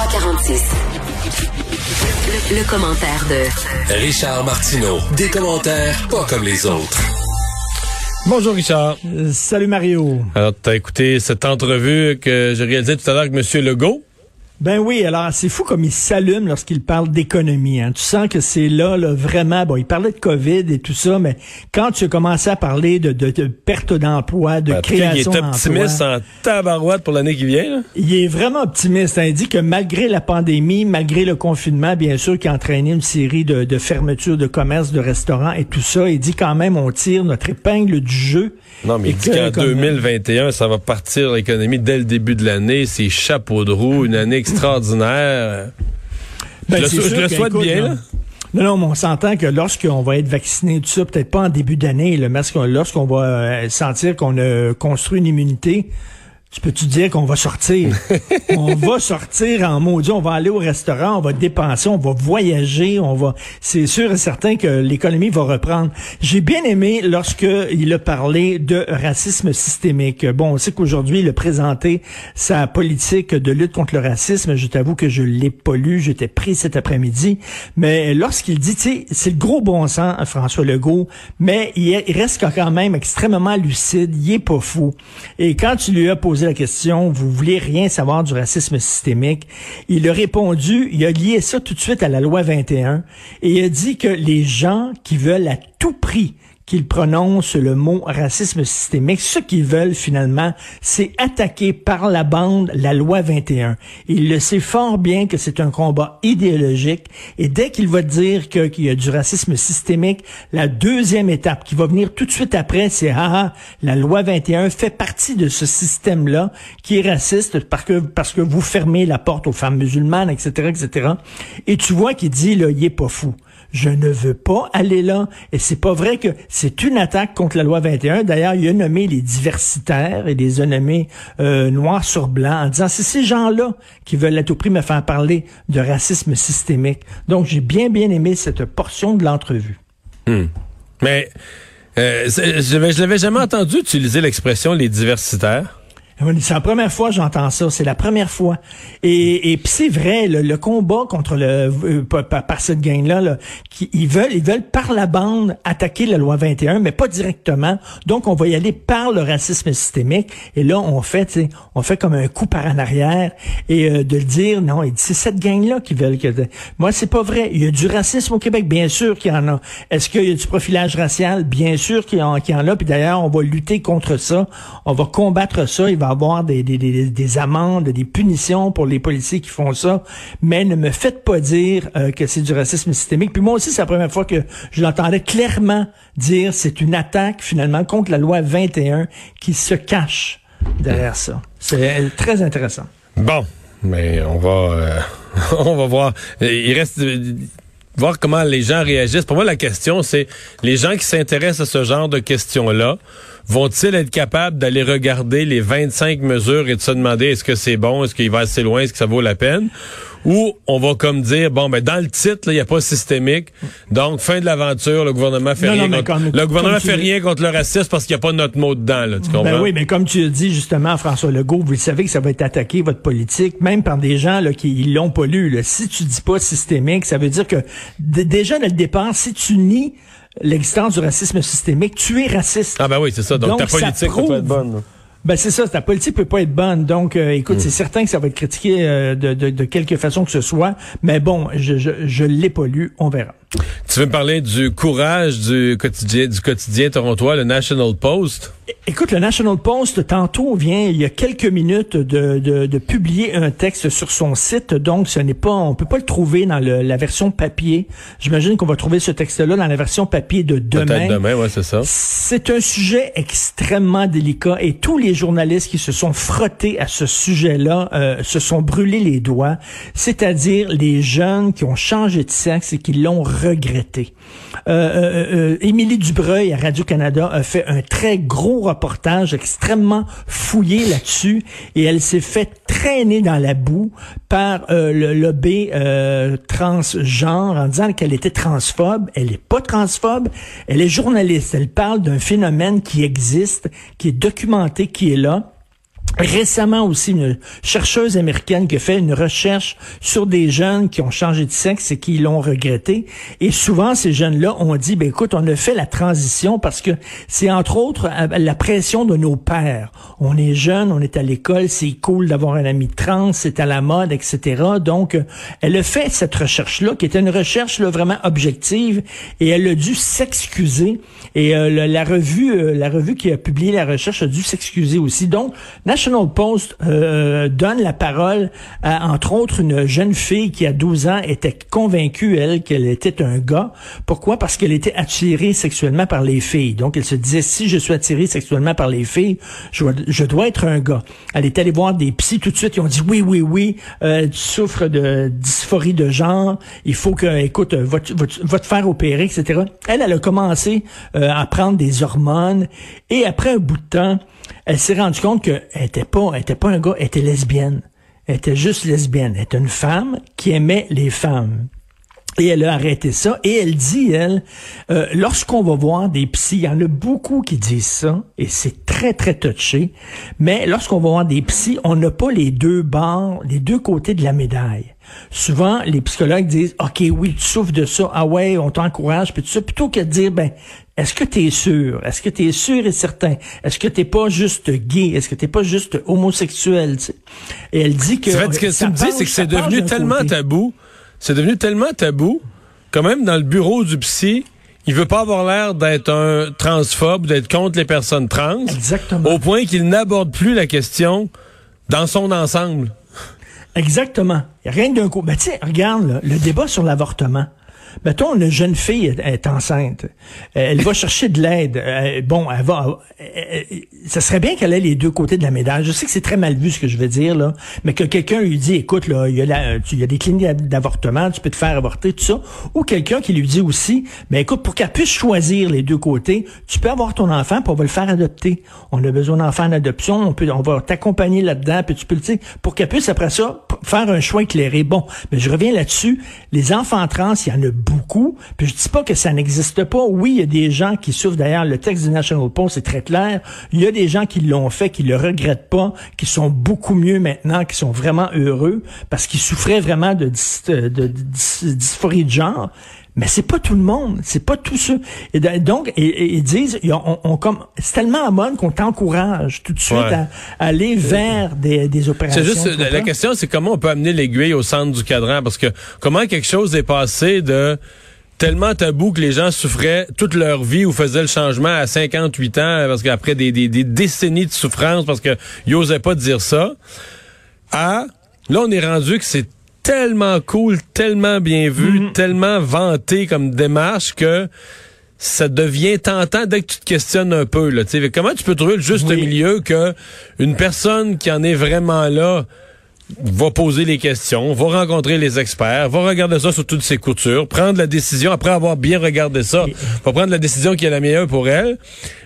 346. Le, commentaire de Richard Martineau. Des commentaires pas comme les autres. Bonjour Richard. Euh, salut Mario. Alors, tu as écouté cette entrevue que j'ai réalisée tout à l'heure avec M. Legault? Ben oui, alors c'est fou comme il s'allume lorsqu'il parle d'économie. Hein. Tu sens que c'est là, là, vraiment, bon, il parlait de COVID et tout ça, mais quand tu as commencé à parler de, de, perte d'emploi, de création d'emploi... Il est optimiste en tabarouette pour l'année qui vient. Il est vraiment optimiste. Hein. Il dit que malgré la pandémie, malgré le confinement, bien sûr, qui a entraîné une série de, de fermetures de commerces, de restaurants et tout ça, il dit quand même on tire notre épingle du jeu. Non, mais il dit qu'en 2021, ça va partir l'économie dès le début de l'année. C'est chapeau de roue, une année extraordinaire. Ben, je le, souhaite bien. Non, non, mais on s'entend que lorsqu'on va être vacciné, tout ça, peut-être pas en début d'année, mais lorsqu'on va euh, sentir qu'on a construit une immunité, tu peux-tu dire qu'on va sortir? on va sortir en maudit, on va aller au restaurant, on va dépenser, on va voyager, on va. C'est sûr et certain que l'économie va reprendre. J'ai bien aimé lorsque il a parlé de racisme systémique. Bon, on sait qu'aujourd'hui, il a présenté sa politique de lutte contre le racisme. Je t'avoue que je l'ai pas lu, j'étais pris cet après-midi. Mais lorsqu'il dit, tu sais, c'est le gros bon sens, François Legault, mais il reste quand même extrêmement lucide, il est pas fou. Et quand tu lui as posé la question, vous voulez rien savoir du racisme systémique, il a répondu, il a lié ça tout de suite à la loi 21 et il a dit que les gens qui veulent à tout prix qu'ils prononcent le mot racisme systémique. Ce qu'ils veulent finalement, c'est attaquer par la bande la loi 21. Il le sait fort bien que c'est un combat idéologique et dès qu'il va dire qu'il y a du racisme systémique, la deuxième étape qui va venir tout de suite après, c'est ah, ah la loi 21 fait partie de ce système-là qui est raciste parce que parce que vous fermez la porte aux femmes musulmanes, etc., etc. Et tu vois qu'il dit là, il est pas fou je ne veux pas aller là. Et c'est pas vrai que c'est une attaque contre la loi 21. D'ailleurs, il a nommé les diversitaires et les a nommés euh, noirs sur blanc en disant c'est ces gens-là qui veulent à tout prix me faire parler de racisme systémique. Donc, j'ai bien, bien aimé cette portion de l'entrevue. Hmm. Mais euh, je l'avais jamais entendu utiliser l'expression les diversitaires. C'est la première fois que j'entends ça. C'est la première fois. Et, et puis c'est vrai, le, combat contre le euh, par, cette gang-là, là, ils veulent, ils veulent par la bande attaquer la loi 21, mais pas directement. Donc on va y aller par le racisme systémique. Et là, on fait, on fait comme un coup par en arrière et euh, de le dire non. C'est cette gang-là qui veulent que. Moi, c'est pas vrai. Il y a du racisme au Québec, bien sûr qu'il y en a. Est-ce qu'il y a du profilage racial, bien sûr qu'il y, en, y en a. Puis d'ailleurs, on va lutter contre ça. On va combattre ça. Avoir des, des, des, amendes, des punitions pour les policiers qui font ça, mais ne me faites pas dire euh, que c'est du racisme systémique. Puis moi aussi, c'est la première fois que je l'entendais clairement dire c'est une attaque finalement contre la loi 21 qui se cache derrière ça. C'est très intéressant. Bon, mais on va euh, on va voir. Il reste voir comment les gens réagissent. Pour moi, la question, c'est les gens qui s'intéressent à ce genre de questions-là, vont-ils être capables d'aller regarder les 25 mesures et de se demander est-ce que c'est bon, est-ce qu'il va assez loin, est-ce que ça vaut la peine? Ou on va comme dire, bon, ben dans le titre, il n'y a pas systémique, donc fin de l'aventure, le gouvernement fait rien contre, le gouvernement fait rien contre le racisme parce qu'il n'y a pas notre mot dedans, là, tu ben comprends? Ben oui, mais comme tu as dit justement, François Legault, vous savez que ça va être attaqué, votre politique, même par des gens là, qui ils l'ont pas lu. Là. Si tu dis pas systémique, ça veut dire que déjà dès le départ, si tu nies l'existence du racisme systémique, tu es raciste. Ah ben oui, c'est ça. Donc, ta politique peut être bonne. Ben c'est ça, ta politique peut pas être bonne. Donc, euh, écoute, hmm. c'est certain que ça va être critiqué euh, de, de, de, quelque façon que ce soit. Mais bon, je je, je l'ai pas lu, on verra. Tu veux me parler du courage du quotidien du quotidien torontois, le National Post? Écoute, le National Post, tantôt vient, il y a quelques minutes, de, de, de publier un texte sur son site. Donc, ce n'est pas, on peut pas le trouver dans le, la version papier. J'imagine qu'on va trouver ce texte-là dans la version papier de demain. demain, ouais, c'est ça. C'est un sujet extrêmement délicat et tous les journalistes qui se sont frottés à ce sujet-là euh, se sont brûlés les doigts. C'est-à-dire les jeunes qui ont changé de sexe et qui l'ont regretté. Euh, euh, euh, Émilie Dubreuil à Radio-Canada a fait un très gros reportage extrêmement fouillé là-dessus et elle s'est fait traîner dans la boue par le lobby transgenre en disant qu'elle était transphobe. Elle est pas transphobe, elle est journaliste. Elle parle d'un phénomène qui existe, qui est documenté, qui est là Récemment aussi, une chercheuse américaine qui a fait une recherche sur des jeunes qui ont changé de sexe et qui l'ont regretté. Et souvent, ces jeunes-là ont dit, ben écoute, on a fait la transition parce que c'est entre autres la pression de nos pères. On est jeune, on est à l'école, c'est cool d'avoir un ami trans, c'est à la mode, etc. Donc, elle a fait cette recherche-là, qui était une recherche là, vraiment objective, et elle a dû s'excuser. Et euh, la, revue, euh, la revue qui a publié la recherche a dû s'excuser aussi. Donc, National Post euh, donne la parole à, entre autres, une jeune fille qui, à 12 ans, était convaincue, elle, qu'elle était un gars. Pourquoi? Parce qu'elle était attirée sexuellement par les filles. Donc, elle se disait, si je suis attirée sexuellement par les filles, je, dois être un gars. Elle est allée voir des psys tout de suite. Ils ont dit, oui, oui, oui, euh, tu souffres de dysphorie de genre. Il faut que, écoute, va, va, te faire opérer, etc. Elle, elle a commencé euh, à prendre des hormones. Et après un bout de temps, elle s'est rendue compte qu'elle était pas, elle était pas un gars, elle était lesbienne. Elle était juste lesbienne. Elle était une femme qui aimait les femmes. Et elle a arrêté ça. Et elle dit, elle, euh, lorsqu'on va voir des psys, il y en a beaucoup qui disent ça, et c'est très, très touché, mais lorsqu'on va voir des psys, on n'a pas les deux bords, les deux côtés de la médaille. Souvent, les psychologues disent, OK, oui, tu souffres de ça, ah ouais, on t'encourage, puis tout ça, plutôt que de dire, ben, est-ce que tu es sûr? Est-ce que tu es sûr et certain? Est-ce que t'es pas juste gay? Est-ce que t'es pas juste homosexuel? Et elle dit que... ce que tu me dis, c'est que c'est devenu tellement tabou, c'est devenu tellement tabou, quand même dans le bureau du psy, il veut pas avoir l'air d'être un transphobe, d'être contre les personnes trans. Exactement. Au point qu'il n'aborde plus la question dans son ensemble. Exactement. Rien d'un coup. Ben, tu sais, regarde, le débat sur l'avortement. Mettons, une jeune fille est, enceinte. Elle va chercher de l'aide. Euh, bon, elle va. ça serait bien qu'elle ait les deux côtés de la médaille. Je sais que c'est très mal vu ce que je veux dire là, mais que quelqu'un lui dit, écoute là, il y a, y a des cliniques d'avortement, tu peux te faire avorter tout ça, ou quelqu'un qui lui dit aussi, mais ben, écoute, pour qu'elle puisse choisir les deux côtés, tu peux avoir ton enfant, puis on va le faire adopter. On a besoin d'enfants en adoption, on peut, on va t'accompagner là-dedans, puis tu peux le, dire, pour qu'elle puisse après ça faire un choix éclairé. Bon, mais je reviens là-dessus. Les enfants trans, il y en a beaucoup. Puis je dis pas que ça n'existe pas. Oui, il y a des gens qui souffrent. D'ailleurs, le texte du National Post est très clair. Il y a des gens qui l'ont fait, qui le regrettent pas, qui sont beaucoup mieux maintenant, qui sont vraiment heureux parce qu'ils souffraient vraiment de, de dysphorie de genre. Mais c'est pas tout le monde, c'est pas tous ceux. Et donc, ils disent, on, comme, c'est tellement à mode qu'on t'encourage tout de suite à, aller vers des, des opérations. C'est juste, la, question, c'est comment on peut amener l'aiguille au centre du cadran, parce que comment quelque chose est passé de tellement tabou que les gens souffraient toute leur vie ou faisaient le changement à 58 ans parce qu'après des, des, des, décennies de souffrance parce que n'osaient pas dire ça à là on est rendu que c'est tellement cool, tellement bien vu, mhm. tellement vanté comme démarche que ça devient tentant dès que tu te questionnes un peu. Là, comment tu peux trouver le juste milieu que une personne qui en est vraiment là va poser les questions, va rencontrer les experts, va regarder ça sur toutes ses coutures, prendre la décision après avoir bien regardé ça, va prendre la décision qui est la meilleure pour elle.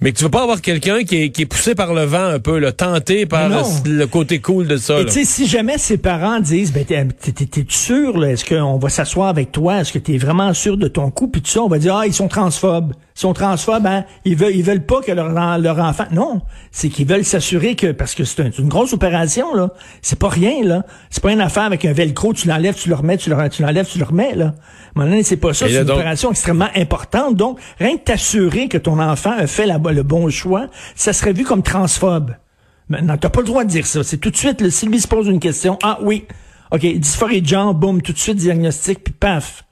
Mais tu veux pas avoir quelqu'un qui est, qui est poussé par le vent un peu, le tenté par le, côté cool de ça. Tu sais, si jamais ses parents disent, ben t'es sûr, est-ce qu'on va s'asseoir avec toi, est-ce que t'es vraiment sûr de ton coup, puis tout ça, on va dire ah ils sont transphobes, ils sont transphobes, hein, ils veulent ils veulent pas que leur leur enfant, non, c'est qu'ils veulent s'assurer que parce que c'est une grosse opération là, c'est pas rien là, c'est pas une affaire avec un velcro, tu l'enlèves, tu le remets, tu l'enlèves, tu le remets là. Maintenant c'est pas ça, c'est une opération extrêmement importante, donc rien que t'assurer que ton enfant a fait la le bon choix, ça serait vu comme transphobe. Maintenant, t'as pas le droit de dire ça. C'est tout de suite, le Sylvie se pose une question. Ah oui, OK, dysphorie de genre, boum, tout de suite diagnostic, puis paf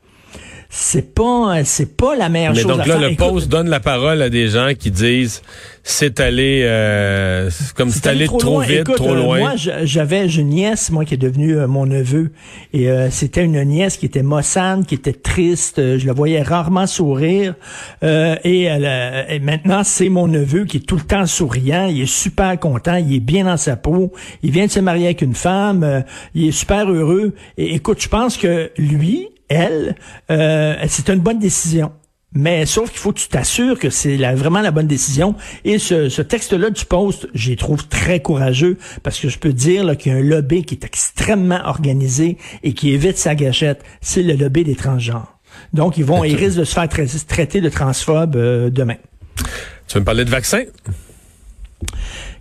c'est pas c'est pas la meilleure Mais chose donc là, le poste donne la parole à des gens qui disent c'est allé euh, comme c'est allé, trop, vite, trop euh, loin. moi, j'avais une nièce, moi qui est devenue euh, mon neveu, et c'était une nièce qui était mossane, qui était triste. je la voyais rarement sourire, et, et maintenant c'est mon neveu qui est tout le temps souriant. Il est super content, il est bien dans sa peau. Il vient de se marier avec une femme, il est super heureux. Et écoute, je pense que lui, elle, euh, c'est une bonne décision. Mais sauf qu'il faut que tu t'assures que c'est vraiment la bonne décision. Et ce, texte-là du poste, j'y trouve très courageux parce que je peux dire qu'il y a un lobby qui est extrêmement organisé et qui évite sa gâchette. C'est le lobby des transgenres. Donc, ils vont, ils risquent de se faire traiter de transphobe euh, demain. Tu veux me parler de vaccins?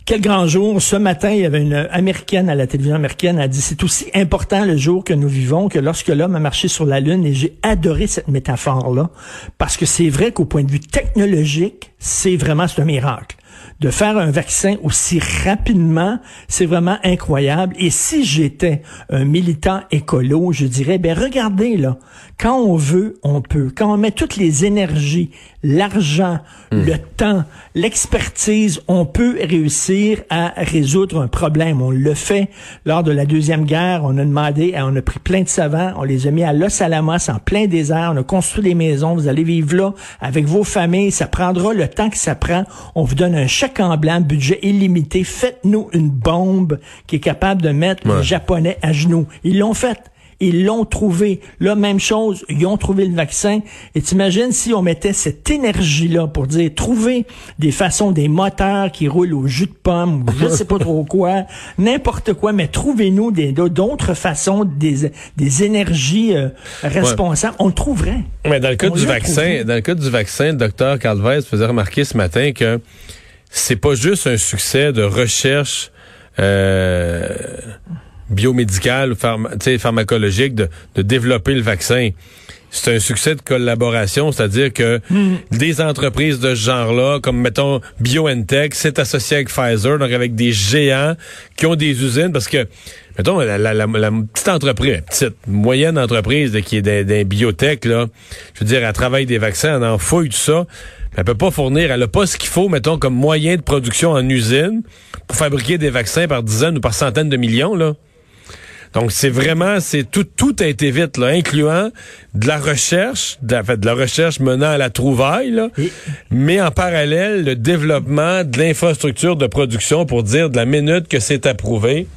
Quel grand jour. Ce matin, il y avait une américaine à la télévision américaine, a dit, c'est aussi important le jour que nous vivons que lorsque l'homme a marché sur la Lune. Et j'ai adoré cette métaphore-là, parce que c'est vrai qu'au point de vue technologique, c'est vraiment, un miracle de faire un vaccin aussi rapidement, c'est vraiment incroyable. Et si j'étais un militant écolo, je dirais, ben regardez là, quand on veut, on peut. Quand on met toutes les énergies, l'argent, hmm. le temps, l'expertise, on peut réussir à résoudre un problème. On le fait lors de la Deuxième Guerre. On a demandé, on a pris plein de savants, on les a mis à Los Alamos, en plein désert. On a construit des maisons. Vous allez vivre là avec vos familles. Ça prendra le temps que ça prend. On vous donne un chèque en blanc, budget illimité. Faites-nous une bombe qui est capable de mettre les Japonais à genoux. Ils l'ont fait. Ils l'ont trouvé. Là, même chose, ils ont trouvé le vaccin. Et t'imagines si on mettait cette énergie-là pour dire, trouver des façons, des moteurs qui roulent au jus de pomme, ou je sais pas trop quoi, n'importe quoi, mais trouvez-nous d'autres façons, des, des énergies euh, responsables. On le trouverait. Mais dans le cas du vaccin, dans le cas du vaccin, le docteur Calvez faisait remarquer ce matin que c'est pas juste un succès de recherche euh, biomédical ou pharmacologique de, de développer le vaccin. C'est un succès de collaboration, c'est-à-dire que hmm. des entreprises de ce genre-là, comme mettons BioNTech, c'est associé avec Pfizer, donc avec des géants qui ont des usines, parce que mettons la, la, la, petite entreprise, petite moyenne entreprise qui est des, biotech là, je veux dire, elle travaille des vaccins, elle en fouille tout ça. Elle peut pas fournir, elle a pas ce qu'il faut, mettons, comme moyen de production en usine pour fabriquer des vaccins par dizaines ou par centaines de millions, là. Donc c'est vraiment c'est tout tout a été vite là, incluant de la recherche, de, de la recherche menant à la trouvaille là, mais en parallèle le développement de l'infrastructure de production pour dire de la minute que c'est approuvé,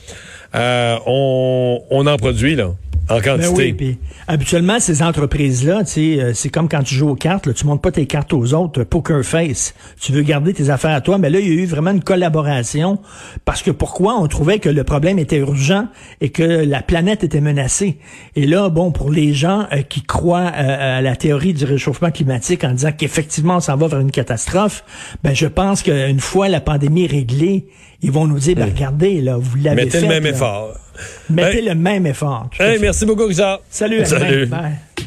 euh, on, on en produit là. En ben quantité. habituellement, ces entreprises-là, euh, c'est comme quand tu joues aux cartes, là, tu montes pas tes cartes aux autres, poker face. Tu veux garder tes affaires à toi, mais là, il y a eu vraiment une collaboration. Parce que pourquoi? On trouvait que le problème était urgent et que la planète était menacée? Et là, bon, pour les gens euh, qui croient euh, à la théorie du réchauffement climatique en disant qu'effectivement, on s'en va vers une catastrophe, ben je pense qu'une fois la pandémie réglée, ils vont nous dire, ben, regardez, là, vous l'avez fait. Mettez le même effort. Mettez le même effort. merci beaucoup, Richard. Salut. Salut. Bye.